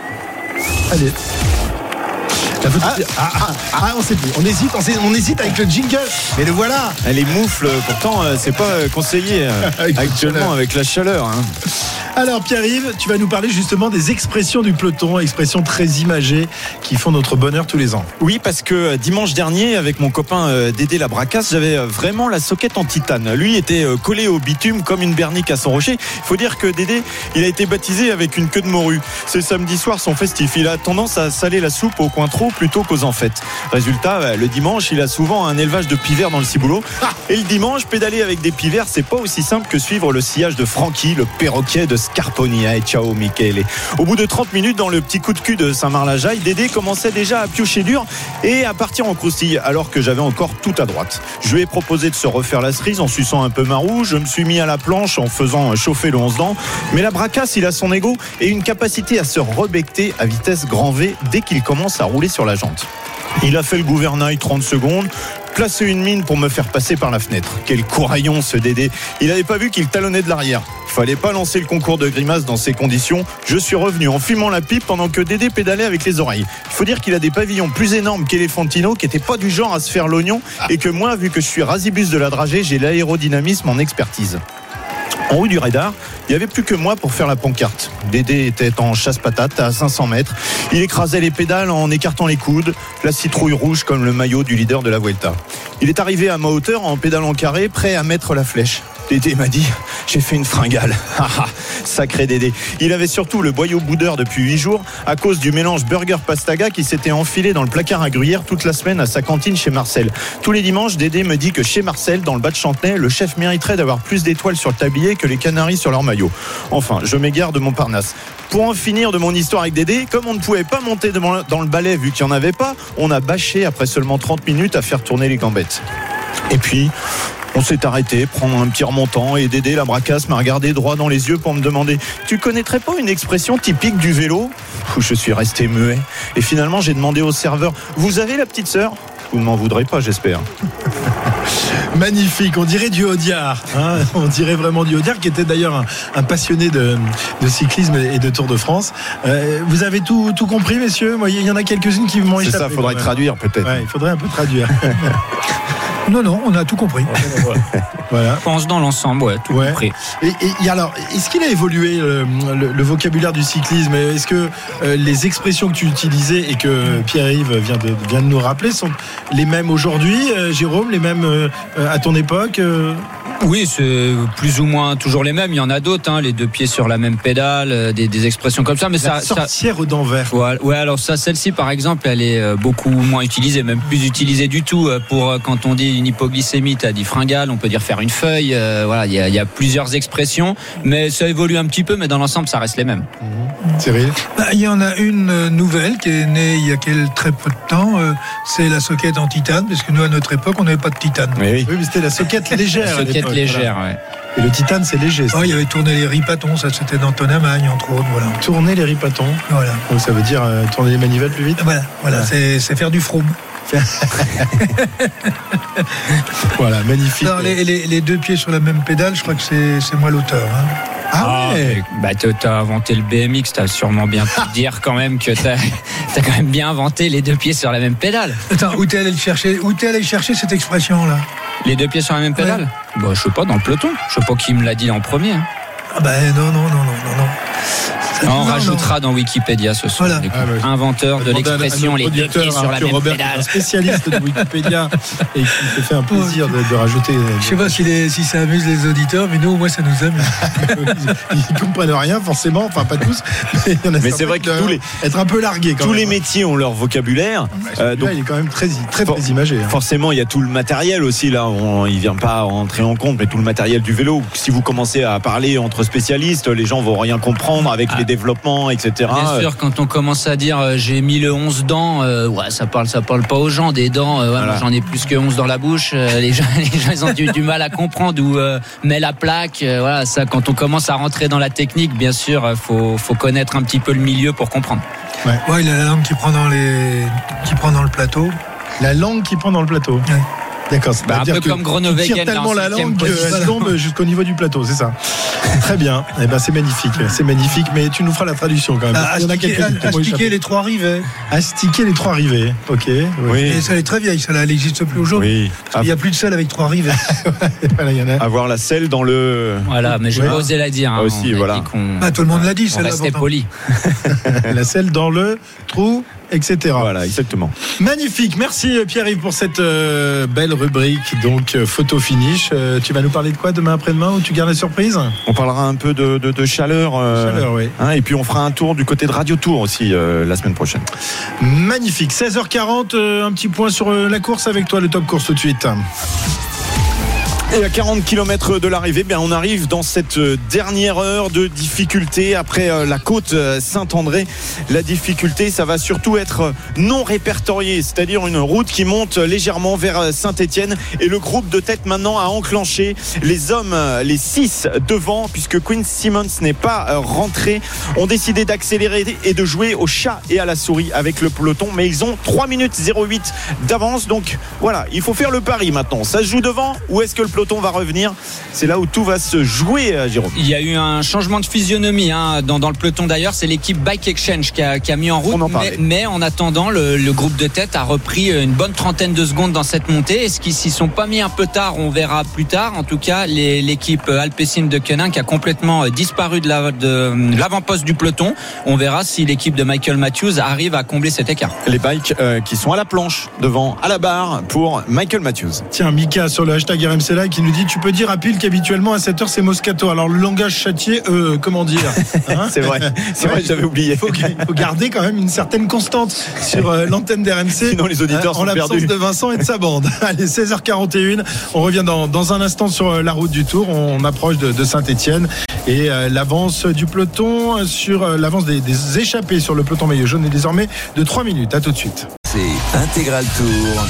Allez. La photo- ah, ah, ah, on sait plus. On hésite, on, sait- on hésite avec le jingle. Mais le voilà. Elle est moufle, pourtant euh, c'est pas euh, conseillé euh, Avec actuellement avec la chaleur. hein. Alors, Pierre-Yves, tu vas nous parler justement des expressions du peloton, expressions très imagées qui font notre bonheur tous les ans. Oui, parce que euh, dimanche dernier, avec mon copain euh, Dédé Labracasse, j'avais euh, vraiment la soquette en titane. Lui était collé au bitume comme une bernique à son rocher. Il faut dire que Dédé, il a été baptisé avec une queue de morue. C'est samedi soir son festif. Il a tendance à saler la soupe au coin trop plutôt qu'aux en fêtes. Résultat, le dimanche, il a souvent un élevage de pivers dans le ciboulot. Et le dimanche, pédaler avec des pivers, c'est pas aussi simple que suivre le sillage de Francky, le perroquet de Scarponia. Et ciao, Michele. Au bout de 30 minutes, dans le petit coup de cul de Saint-Marc-la-Jaille, Dédé commençait déjà à piocher dur et à partir en croustille, alors que j'avais encore tout à droite. Je lui ai proposé de se refaire la cerise en suçant un peu ma roue. Je me suis mis à la planche en faisant chauffer le 11 dents. Mais la bracasse, il a son ego et une capacité à se rebecter à vitesse grand V dès qu'il commence à rouler sur la jante. Il a fait le gouvernail 30 secondes, placé une mine pour me faire passer par la fenêtre. Quel couraillon ce Dédé. Il n'avait pas vu qu'il talonnait de l'arrière. Il fallait pas lancer le concours de grimaces dans ces conditions. Je suis revenu en fumant la pipe pendant que Dédé pédalait avec les oreilles. Il faut dire qu'il a des pavillons plus énormes qu'Elephantino, qui n'était pas du genre à se faire l'oignon, et que moi, vu que je suis rasibus de la dragée, j'ai l'aérodynamisme en expertise. En haut du radar, il n'y avait plus que moi pour faire la pancarte. Dédé était en chasse-patate à 500 mètres. Il écrasait les pédales en écartant les coudes, la citrouille rouge comme le maillot du leader de la Vuelta. Il est arrivé à ma hauteur en pédalant carré, prêt à mettre la flèche. Dédé m'a dit J'ai fait une fringale. Ah, Sacré Dédé. Il avait surtout le boyau boudeur depuis 8 jours à cause du mélange burger-pastaga qui s'était enfilé dans le placard à gruyère toute la semaine à sa cantine chez Marcel. Tous les dimanches, Dédé me dit que chez Marcel, dans le bas de Chantenay, le chef mériterait d'avoir plus d'étoiles sur le tablier que les canaris sur leur maillot. Enfin, je m'égare de mon Parnasse. Pour en finir de mon histoire avec Dédé, comme on ne pouvait pas monter dans le balai vu qu'il n'y en avait pas, on a bâché après seulement 30 minutes à faire tourner les gambettes. Et puis, on s'est arrêté, prendre un petit remontant et Dédé, la bracasse, m'a regardé droit dans les yeux pour me demander Tu connaîtrais pas une expression typique du vélo? Je suis resté muet. Et finalement, j'ai demandé au serveur Vous avez la petite sœur? Vous ne m'en voudrez pas, j'espère. Magnifique, on dirait du Audiard. hein. on dirait vraiment du Audiard, qui était d'ailleurs un, un passionné de, de cyclisme et de Tour de France. Euh, vous avez tout, tout compris, messieurs? Moi, Il y en a quelques-unes qui m'ont C'est échappé. ça, faudrait traduire peut-être. Ouais, il faudrait un peu traduire. Non, non, on a tout compris. voilà. Je pense dans l'ensemble, ouais, tout Ouais. compris. Et, et- et alors, est-ce qu'il a évolué le, le- le vocabulaire du cyclisme Est-ce que euh, les expressions que tu utilisais et que Pierre-Yves vient de, vient de nous rappeler sont les mêmes aujourd'hui, euh, Jérôme, les mêmes euh, euh, à ton époque euh? Oui, c'est plus ou moins toujours les mêmes. Il y en a d'autres, hein, les deux pieds sur la même pédale, euh, des, des expressions comme ça. Mais La ça, ça, sorcière aux dents vertes. Ouais, ouais, alors ça, celle-ci, par exemple, elle est euh, beaucoup moins utilisée, même plus utilisée du tout. euh, Pour euh, quand on dit une hypoglycémie, t'as dit fringale, on peut dire faire une feuille. euh, voilà, il y, a- il y a plusieurs expressions, mais ça évolue un petit peu, mais dans l'ensemble, ça reste les mêmes. Cyril Bah, Il y en a une euh, nouvelle qui est née il y a quel- très peu de temps. euh, C'est la soquette en titane, parce que nous, à notre époque, on n'avait pas de titane. Oui, oui. Oui, mais c'était la soquette légère. à Soquette légère, voilà. ouais. Et le titane, c'est léger. Oh, il y avait tourné les ripatons, ça c'était dans Tonamagne, entre autres. Voilà. Tourner les ripatons. Voilà, Donc ça veut dire euh, tourner les manivelles plus vite. voilà, voilà c'est c'est faire du frôme. Voilà, magnifique. Alors, les, les- les deux pieds sur la même pédale, je crois que c'est moi l'auteur. hein. Ah ouais. Bah, t'as inventé le BMX, t'as sûrement bien pu dire quand même que t'as as quand même bien inventé les deux pieds sur la même pédale. Attends, où t'es allé le chercher Où t'es allé chercher cette expression-là? Les deux pieds sur la même pédale? Bah, je sais pas, dans le peloton. Je sais pas qui me l'a dit en premier. hein. Ah ben non, non, non, non, non, non. On non, rajoutera dans Wikipédia ce soir. Voilà. Ah. Inventeur de l'expression les deux pieds sur la Arthur même Robert, qui est un pédale. spécialiste de Wikipédia et qui se fait un plaisir de, de rajouter. Je sais pas si, les- si ça amuse les auditeurs, mais nous, au moins, ça nous amuse. Ils comprennent rien forcément, enfin pas tous. Mais, il y en a Mais c'est vrai qui que tous les- être un peu largués. Quand Tous même. les métiers ont leur vocabulaire. Euh, Celui-là, donc il est quand même très, très, For- très imagé. hein. Forcément, il y a tout le matériel aussi là. On, il vient pas entrer en compte, mais tout le matériel du vélo. Si vous commencez à parler entre spécialistes, les gens vont rien comprendre avec Ah. les développements, etc. Bien sûr, quand on commence à dire euh, j'ai mis le 11 dents, euh, ouais, ça parle, ça parle pas aux gens des dents. euh, ouais, Voilà. j'en ai plus que 11 dans la bouche. euh, les gens, les gens, ils ont du, du mal à comprendre où euh, met la plaque. euh, voilà, ça, quand on commence à rentrer dans la technique, bien sûr, euh, faut, faut connaître un petit peu le milieu pour comprendre. Ouais, il a la langue qui prend dans, les... qui prend dans le plateau. La langue qui prend dans le plateau. Ouais. D'accord, c'est Bah, un peu comme Groenewegen, tire tellement la langue qu'elle tombe jusqu'au niveau du plateau, c'est ça. Très bien. Eh ben c'est magnifique, c'est magnifique. Mais tu nous feras la traduction quand même. Ah, qu'il y en a m'ont astiquer les trois rivets. Astiquer les trois rivets. Ok. oui. Oui. Et ça, elle est très vieille, ça, elle n'existe plus aujourd'hui. Oui. Il n'y a plus de sel avec trois rivets. Voilà, il y en a. Avoir la selle dans le. Voilà, mais je vais oser la dire. hein, Ah, aussi, voilà. dit qu'on Ah, tout le monde l'a dit, on restait poli. la selle dans le trou. Etc. Voilà, exactement. Magnifique. Merci Pierre-Yves pour cette euh, belle rubrique. Donc, euh, photo finish. Euh, tu vas nous parler de quoi demain après-demain ou tu gardes la surprise? On parlera un peu de, de- de chaleur. Chaleur, oui. hein, et puis on fera un tour du côté de Radio Tour aussi la semaine prochaine. Magnifique. 16h40, euh, un petit point sur la course avec toi, le top course tout de suite. Et à 40 km de l'arrivée, bien on arrive dans cette euh, dernière heure de difficulté après euh, la côte euh, Saint-André. La difficulté, ça va surtout être non répertorié, c'est-à-dire une route qui monte légèrement vers Saint-Étienne. Et le groupe de tête maintenant a enclenché les hommes, les 6 devant, puisque Quinn Simmons n'est pas rentré, ont décidé d'accélérer et de jouer au chat et à la souris avec le peloton. Mais ils ont 3 minutes 08 d'avance. Donc voilà, il faut faire le pari maintenant. Ça se joue devant ou est-ce que le peloton va revenir C'est là où tout va se jouer, euh, Jérôme. Il y a eu un changement de physionomie hein, dans, dans le peloton d'ailleurs. C'est l'équipe Bike Exchange qui a, qui a mis en route. On en mais, en attendant, le, le groupe de tête a repris une bonne trentaine de secondes dans cette montée. Est-ce qu'ils s'y sont pas mis un peu tard On verra plus tard. En tout cas, l'équipe Alpecin de Kenin qui a complètement euh, disparu de la- de l'avant-poste du peloton. On verra si l'équipe de Michael Matthews arrive à combler cet écart. Les bikes euh, qui sont à la planche, devant, à la barre pour Michael Matthews. Tiens, Mika sur le hashtag RMC Live qui nous dit Tu peux dire à Pile qu'habituellement à 7h c'est Moscato. Alors le langage châtié, euh, comment dire hein C'est vrai, c'est vrai, j'avais oublié. Il faut, faut garder quand même une certaine constante sur euh, l'antenne d'RMC. Sinon, les auditeurs en sont l'absence de Vincent et de sa bande. Allez, 16h41. On revient dans, dans un instant sur euh, la route du Tour. On approche de, de Saint-Etienne et euh, l'avance du peloton sur euh, l'avance des, des échappés sur le peloton maillot jaune est désormais de 3 minutes. À tout de suite. C'est Intégral Tour.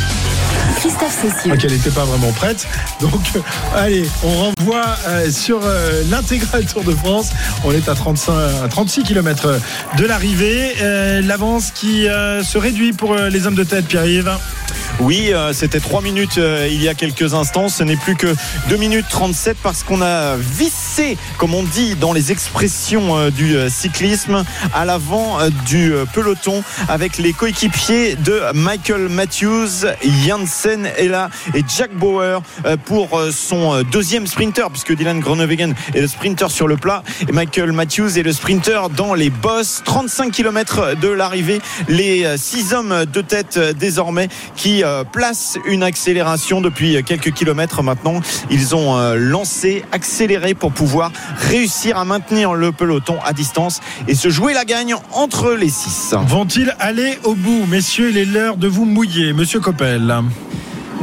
Christophe Cessieux. Ah, qu'elle n'était pas vraiment prête. Donc, euh, allez, on renvoie euh, sur euh, l'intégral Tour de France. On est à, 35, à 36 km de l'arrivée. Euh, L'avance qui euh, se réduit pour euh, les hommes de tête, Pierre-Yves. Oui, euh, c'était 3 minutes euh, il y a quelques instants. Ce n'est plus que 2 minutes 37 parce qu'on a vissé, comme on dit dans les expressions euh, du cyclisme, à l'avant du peloton avec les coéquipiers de Michael Matthews, Janssen est là et Jack Bauer pour son deuxième sprinter puisque Dylan Groenewegen est le sprinter sur le plat et Michael Matthews est le sprinter dans les bosses. 35 km de l'arrivée. Les 6 hommes de tête désormais qui euh, placent une accélération depuis quelques kilomètres maintenant. Ils ont euh, lancé, accéléré pour pouvoir réussir à maintenir le peloton à distance et se jouer la gagne entre les 6. Vont-ils aller au bout? Messieurs, il est l'heure de vous mouiller. Monsieur Coppel.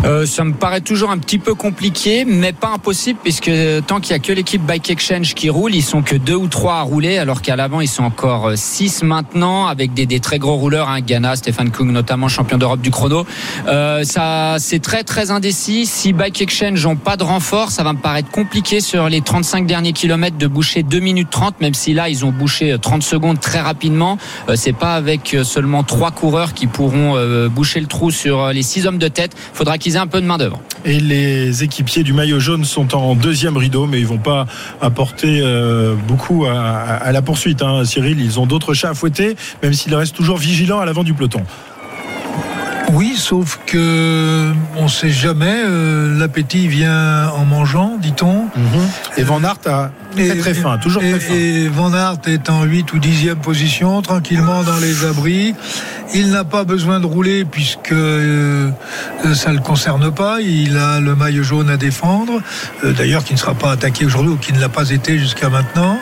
Euh, ça me paraît toujours un petit peu compliqué, mais pas impossible, puisque tant qu'il y a que l'équipe Bike Exchange qui roule, ils sont que deux ou trois à rouler, alors qu'à l'avant ils sont encore euh, six maintenant, avec des, très gros rouleurs, hein, Ghana, Stéphane Kung notamment champion d'Europe du chrono. Euh, ça, c'est très très indécis. Si Bike Exchange n'ont pas de renfort, ça va me paraître compliqué sur les 35 derniers kilomètres de boucher 2 minutes 30, même si là ils ont bouché euh, 30 secondes très rapidement. Euh, c'est pas avec euh, seulement trois coureurs qui pourront euh, boucher le trou sur euh, les six hommes de tête. Faudra un peu de main d'œuvre. Et les équipiers du maillot jaune sont en deuxième rideau, mais ils vont pas apporter euh, beaucoup à la poursuite. hein, Cyril, ils ont d'autres chats à fouetter, même s'ils restent toujours vigilants à l'avant du peloton. Oui, sauf que on ne sait jamais. euh, L'appétit vient en mangeant, dit-on. Et Van Aert a très très fin, toujours et, très fin. et Van Aert est en 8 ou 10e position, tranquillement dans les abris. Il n'a pas besoin de rouler puisque euh, ça ne le concerne pas. Il a le maillot jaune à défendre. Euh, D'ailleurs, qui ne sera pas attaqué aujourd'hui ou qui ne l'a pas été jusqu'à maintenant.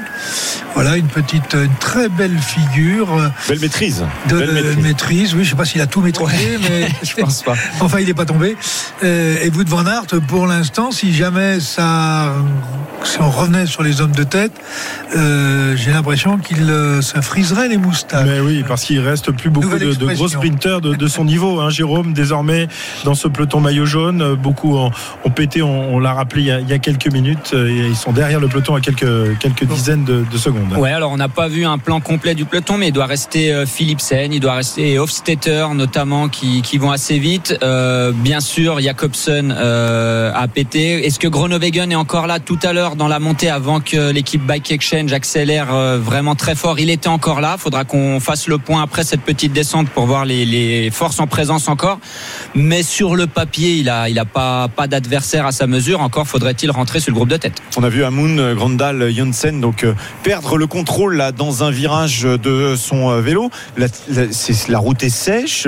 Voilà une petite, une très belle figure Belle maîtrise. de Belle maîtrise. maîtrise. Oui, je ne sais pas s'il a tout maîtrisé, mais Je pense pas. Enfin, il n'est pas tombé. Euh, et Wout van Aert, pour l'instant, si jamais ça, si on revenait sur les hommes de tête, euh, j'ai l'impression qu'il euh, se friserait les moustaches. Mais oui, parce qu'il reste plus beaucoup de, de gros sprinters de, de son niveau. Hein, Jérôme, désormais, dans ce peloton maillot jaune, euh, beaucoup ont, ont pété, on, on l'a rappelé il y, a, il y a quelques minutes, euh, et ils sont derrière le peloton à quelques, quelques dizaines de, de secondes. Ouais, alors on n'a pas vu un plan complet du peloton, mais il doit rester euh, Philipsen, il doit rester Hofstetter notamment qui, qui vont assez vite. Euh, bien sûr, Jacobsen euh, a pété. Est-ce que Groenewegen est encore là Tout à l'heure, heure dans la montée avant que l'équipe Bike Exchange accélère euh, vraiment très fort? Il était encore là. Faudra qu'on fasse le point après cette petite descente pour voir les, forces en présence encore. Mais sur le papier, il a, il pas, d'adversaire à sa mesure. Encore faudrait-il rentrer sur le groupe de tête. On a vu Amoun Grandal Janssen donc perdre le contrôle là dans un virage de son vélo. La, route est sèche,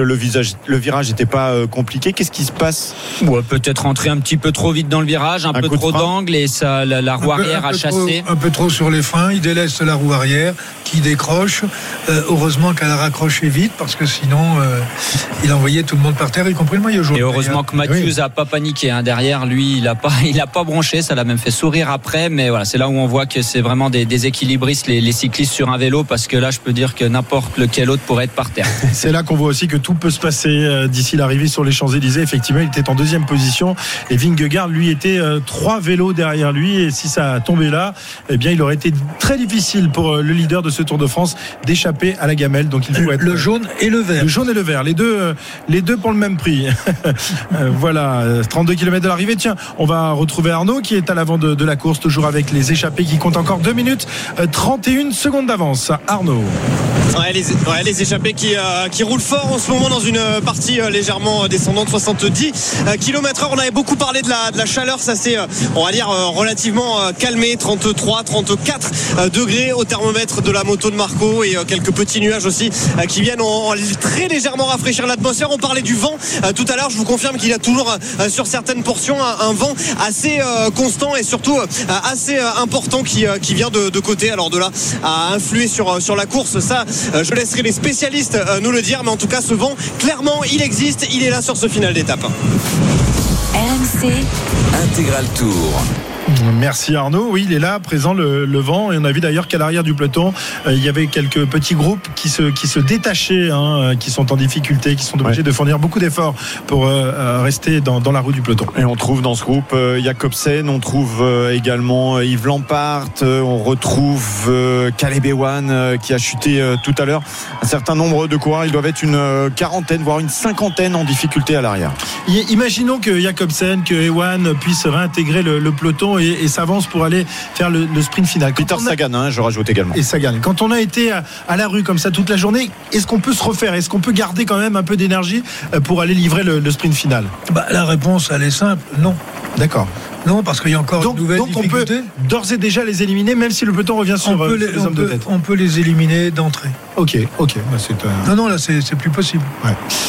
virage n'était pas euh, compliqué. Qu'est-ce qui se passe? Ouais, peut-être rentrer un petit peu trop vite dans le virage, un, Un peu trop d'angle et ça, la, la roue Un peu- arrière un a chassé. Trop, un peu trop sur les freins, il délaisse la roue arrière qui décroche. Euh, heureusement qu'elle a raccroché vite parce que sinon euh, il envoyait tout le monde par terre, y compris le maillot jaune. Et heureusement que Matthews a pas paniqué hein. derrière lui il a pas il a pas bronché ça l'a même fait sourire après mais voilà c'est là où on voit que c'est vraiment des, des équilibristes les, les cyclistes sur un vélo parce que là je peux dire que n'importe lequel autre pourrait être par terre C'est là qu'on voit aussi que tout peut se passer euh, d'ici l'arrivée sur les Champs-Élysées. Effectivement, il était en deuxième position et Vingegaard, lui, était euh, trois vélos derrière lui. Et si ça a tombé là, eh bien, il aurait été très difficile pour euh, le leader de ce Tour de France d'échapper à la gamelle. Donc, il faut être Le jaune et le vert. le jaune et le vert, les deux, les deux pour le même prix. Voilà, euh, 32 km de l'arrivée. Tiens, on va retrouver Arnaud qui est à l'avant de, de la course, toujours avec les échappés qui comptent encore 2 minutes euh, 31 secondes d'avance. Arnaud. Ouais, les, ouais, les échappés qui, euh, qui roulent fort en ce moment dans une partie euh, légèrement descendante, 70 euh, km heure. On avait beaucoup parlé de la, de la chaleur, ça s'est, euh, on va dire, euh, relativement calmé, 33, 34 euh, degrés au thermomètre de la moto de Marco et quelques petits nuages aussi qui viennent en, très légèrement rafraîchir l'atmosphère. On parlait du vent tout à l'heure, je vous confirme qu'il y a toujours sur certaines portions un, un vent assez constant et surtout assez important qui, qui vient de, de côté. Alors de là à influer sur, sur la course, ça je laisserai les spécialistes nous le dire, mais en tout cas ce vent, clairement il existe, il est là sur ce final d'étape. RMC, Intégral Tour. Merci Arnaud. Oui, il est là, présent le, le vent. Et on a vu d'ailleurs qu'à l'arrière du peloton, euh, il y avait quelques petits groupes qui se, qui se détachaient, hein, euh, qui sont en difficulté, qui sont obligés Ouais. de fournir beaucoup d'efforts pour euh, euh, rester dans, dans la roue du peloton. Et on trouve dans ce groupe euh, Jacobsen, on trouve euh, également Yves Lampart, euh, on retrouve euh, Caleb Ewan euh, qui a chuté euh, tout à l'heure. Un certain nombre de coureurs, ils doivent être une quarantaine, voire une cinquantaine en difficulté à l'arrière. Imaginons que Jacobsen, que Ewan puissent réintégrer le, le peloton et, et s'avance pour aller faire le, le sprint final. Quand Peter a- Sagan, hein, je rajoute également. Et ça gagne. Quand on a été à, à la rue comme ça toute la journée, est-ce qu'on peut se refaire? Est-ce qu'on peut garder quand même un peu d'énergie euh, pour aller livrer le, le sprint final? Bah, la réponse, elle est simple, non. D'accord. Non, parce qu'il y a encore Donc, une nouvelle donc on peut d'ores et déjà les éliminer, même si le peloton revient sur, on, euh, peut sur les, les on de peut- tête. on peut les éliminer d'entrée. Ok, ok. Bah, c'est un- Non, non, là, c'est c'est plus possible.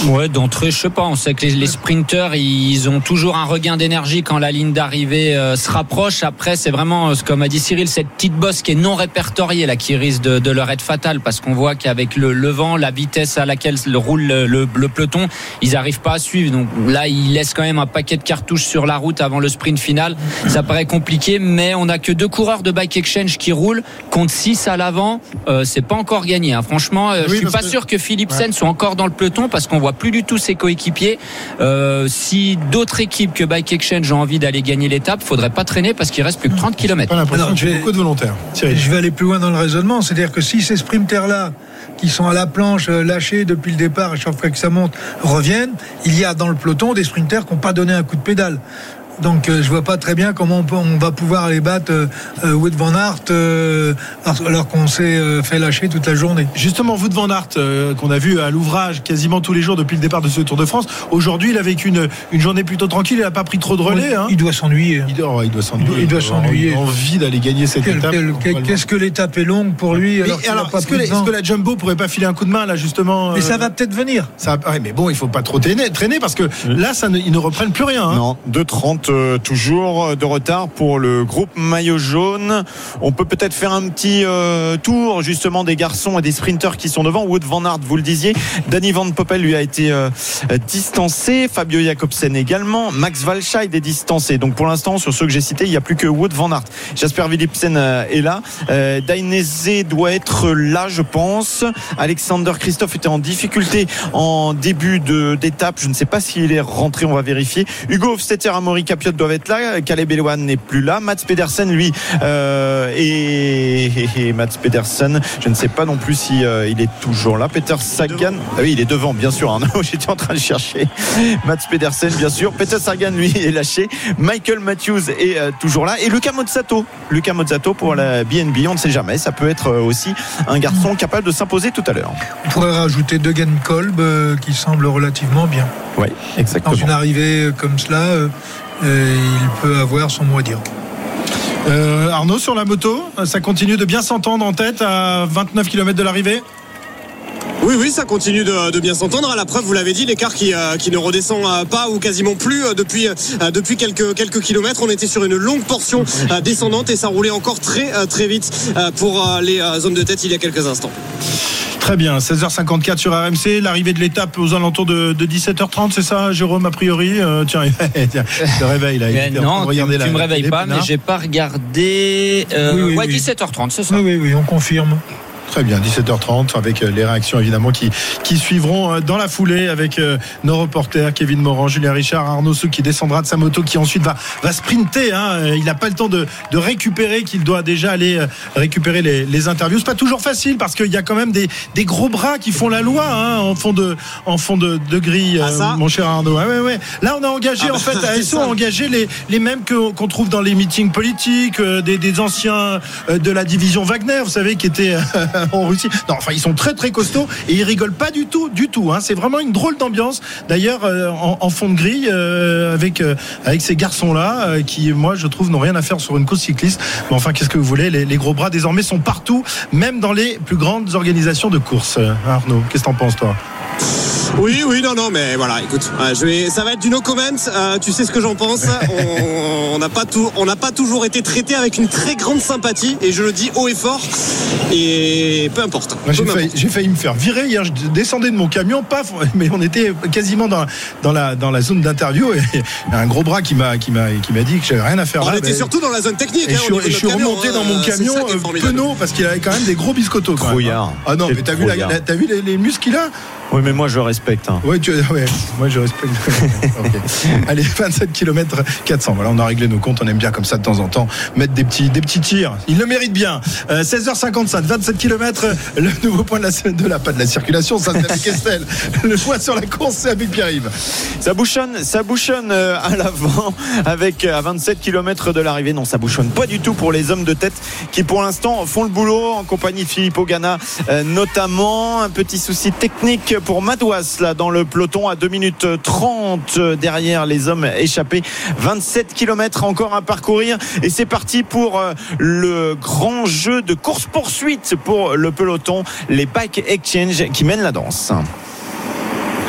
Ouais, d'entrée, je sais pas. On sait que les, les sprinteurs, ils ont toujours un regain d'énergie quand la ligne d'arrivée euh, se rapproche. Après, c'est vraiment, euh, comme a dit Cyril, cette petite bosse qui est non répertoriée là, qui risque de, de leur être fatale parce qu'on voit qu'avec le, le vent, la vitesse à laquelle le roule le, le- le peloton, ils n'arrivent pas à suivre. Donc là, ils laissent quand même un paquet de cartouches sur la route avant le sprint final. Ça paraît compliqué, mais on a que deux coureurs de bike exchange qui roulent contre six à l'avant. Euh, c'est pas encore gagné. hein. Franchement, euh, Oui, je suis pas que- sûr que Philipsen soit encore dans le peloton parce qu'on voit plus du tout ses coéquipiers. Euh, si d'autres équipes que Bike Exchange ont envie d'aller gagner l'étape, faudrait pas traîner parce qu'il reste plus que 30 km. Pas l'impression Alors, qu'il y a j'ai- beaucoup de volontaires. Je vais aller plus loin dans le raisonnement. C'est-à-dire que si ces sprinters-là, qui sont à la planche, euh, lâchés depuis le départ, à chaque fois que ça monte, reviennent, il y a dans le peloton des sprinters qui n'ont pas donné un coup de pédale. Donc euh, je vois pas très bien comment on, peut- on va pouvoir aller battre euh, euh, Wout van Aert euh, alors- alors qu'on s'est euh, fait lâcher toute la journée. Justement, de Van Aert, euh, qu'on a vu à l'ouvrage quasiment tous les jours depuis le départ de ce Tour de France, aujourd'hui, il a vécu une, une journée plutôt tranquille. Il n'a pas pris trop de relais. hein. Il doit s'ennuyer. Il doit, oh, il doit s'ennuyer. Il doit avoir s'ennuyer. envie d'aller gagner cette Quel- étape. Qu'est-ce que l'étape est longue pour lui Mais alors alors, pas est-ce que, la- de vent est-ce que la Jumbo pourrait pas filer un coup de main là justement Mais euh, ça va peut-être venir. ça ouais, mais bon, il faut pas trop traîner, traîner parce que là, ça ne, ils ne reprennent plus rien. hein. Non, 2,30 euh, toujours de retard pour le groupe maillot jaune. On peut peut-être faire un petit euh, tour justement des garçons et des sprinteurs qui sont devant. Wood van Aert, vous le disiez. Danny Van Poppel lui a été euh, distancé. Fabio Jacobsen également. Max Walscheid est distancé. Donc pour l'instant, sur ceux que j'ai cités, il n'y a plus que Wood van Aert. Jasper Philipsen euh, est là. Euh, Dainese doit être là, je pense. Alexander Christophe était en difficulté en début d'étape. Je ne sais pas s'il est rentré, on va vérifier. Hugo Hofstetter, Amaury Capiot doivent être là. Caleb n'est plus là. Mats Pedersen, lui, euh, et, et, Mats Pedersen, je ne sais pas non plus si euh, il est toujours là. Peter Sagan, ah oui, il est devant, bien sûr. Hein. J'étais en train de chercher. Mats Pedersen, bien sûr. Peter Sagan, lui, est lâché. Michael Matthews est euh, toujours là. Et Luca Mozzato. Luca Mozzato pour la BNB. On ne sait jamais. Ça peut être aussi un garçon capable de s'imposer tout à l'heure. On pourrait rajouter Degan Kolb qui semble relativement bien. Oui, exactement. Dans une arrivée comme cela, il peut avoir son mot à dire. Euh, Arnaud sur la moto, ça continue de bien s'entendre en tête à 29 km de l'arrivée. Oui, oui, ça continue de, de bien s'entendre. À la preuve, vous l'avez dit, l'écart qui, euh, qui ne redescend euh, pas ou quasiment plus euh, depuis, euh, depuis quelques, quelques kilomètres. On était sur une longue portion euh, descendante et ça roulait encore très, très vite euh, pour euh, les euh, zones de tête il y a quelques instants. Très bien, 16h54 sur RMC, l'arrivée de l'étape aux alentours de, de 17h30, c'est ça, Jérôme, a priori? Euh, Tiens, tiens, je te réveille là. Mais non, tu, la- me réveilles les pas, mais j'ai pas regardé. euh, Oui, oui, ouais, oui. 17h30, c'est ça? Oui, oui, oui, on confirme. Très bien, 17h30 avec euh, les réactions évidemment qui, qui suivront euh, dans la foulée avec euh, nos reporters Kevin Morand, Julien Richard, Arnaud Souk qui descendra de sa moto qui ensuite va, va sprinter. hein. Il n'a pas le temps de, de récupérer, qu'il doit déjà aller récupérer les, les interviews. C'est pas toujours facile parce qu'il y a quand même des, des gros bras qui font la loi hein, en fond de, en fond de, de grille, Ah, mon cher Arnaud. Ouais, ouais, ouais. Là, on a engagé Ah, en bah, fait, ASO a engagé les, les mêmes que- qu'on trouve dans les meetings politiques, euh, des, des anciens euh, de la division Wagner, vous savez, qui étaient euh, en Russie. Non, enfin, ils sont très très costauds et ils rigolent pas du tout, du tout. Hein. C'est vraiment une drôle d'ambiance. D'ailleurs, euh, en, en fond de grille, euh, avec euh, avec ces garçons-là, euh, qui, moi, je trouve, n'ont rien à faire sur une course cycliste. Mais enfin, qu'est-ce que vous voulez? Les, les gros bras désormais sont partout, même dans les plus grandes organisations de course. Euh, Arnaud, qu'est-ce que t'en penses, toi? Oui, oui, non, non, mais voilà, écoute, je vais, ça va être du no comment. euh, tu sais ce que j'en pense. On on n'a pas tout, on n'a pas toujours été traité avec une très grande sympathie, et je le dis haut et fort. Et peu importe. J'ai failli, m'importe. j'ai failli me faire virer hier. Je descendais de mon camion, paf, mais on était quasiment dans, dans, la, dans la zone d'interview et il y a un gros bras qui m'a qui m'a qui m'a dit que j'avais rien à faire On là. était surtout dans la zone technique. et je hein, et je suis camion, remonté hein, dans mon c'est camion euh, penaud parce qu'il avait quand même des gros biscottos. quand même, Trouillard. Ah non, mais t'as vu, la- trouillard. la- t'as vu les, les muscles qu'il a? Oui, mais moi je respecte. hein. Ouais, tu, ouais, moi je respecte. Allez, 27 km 400. Voilà, on a réglé nos comptes. On aime bien comme ça de temps en temps mettre des petits, des petits tirs. Il le mérite bien. Euh, 16h55, 27 km. Le nouveau point de la, de la pas de la circulation, ça c'est avec Estelle. Le choix sur la course, c'est avec Pierre-Yves. Ça bouchonne, ça bouchonne euh, à l'avant avec à 27 km de l'arrivée. Non, ça bouchonne pas du tout pour les hommes de tête qui pour l'instant font le boulot en compagnie de Philippe Ogana euh, notamment. Un petit souci technique pour Madouas là dans le peloton à 2 minutes 30 derrière les hommes échappés. 27 km encore à parcourir et c'est parti pour euh, le grand jeu de course poursuite pour le peloton, les Bike Exchange qui mènent la danse.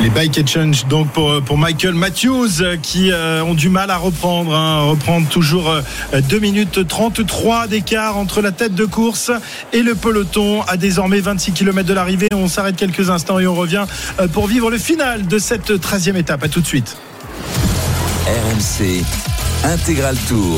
Les bike exchange donc pour, pour Michael Matthews euh, qui euh, ont du mal à reprendre, hein, reprendre toujours euh, 2 minutes 33 d'écart entre la tête de course et le peloton à désormais 26 km de l'arrivée. On s'arrête quelques instants et on revient euh, pour vivre le final de cette 13e étape. À tout de suite. RMC Intégral Tour.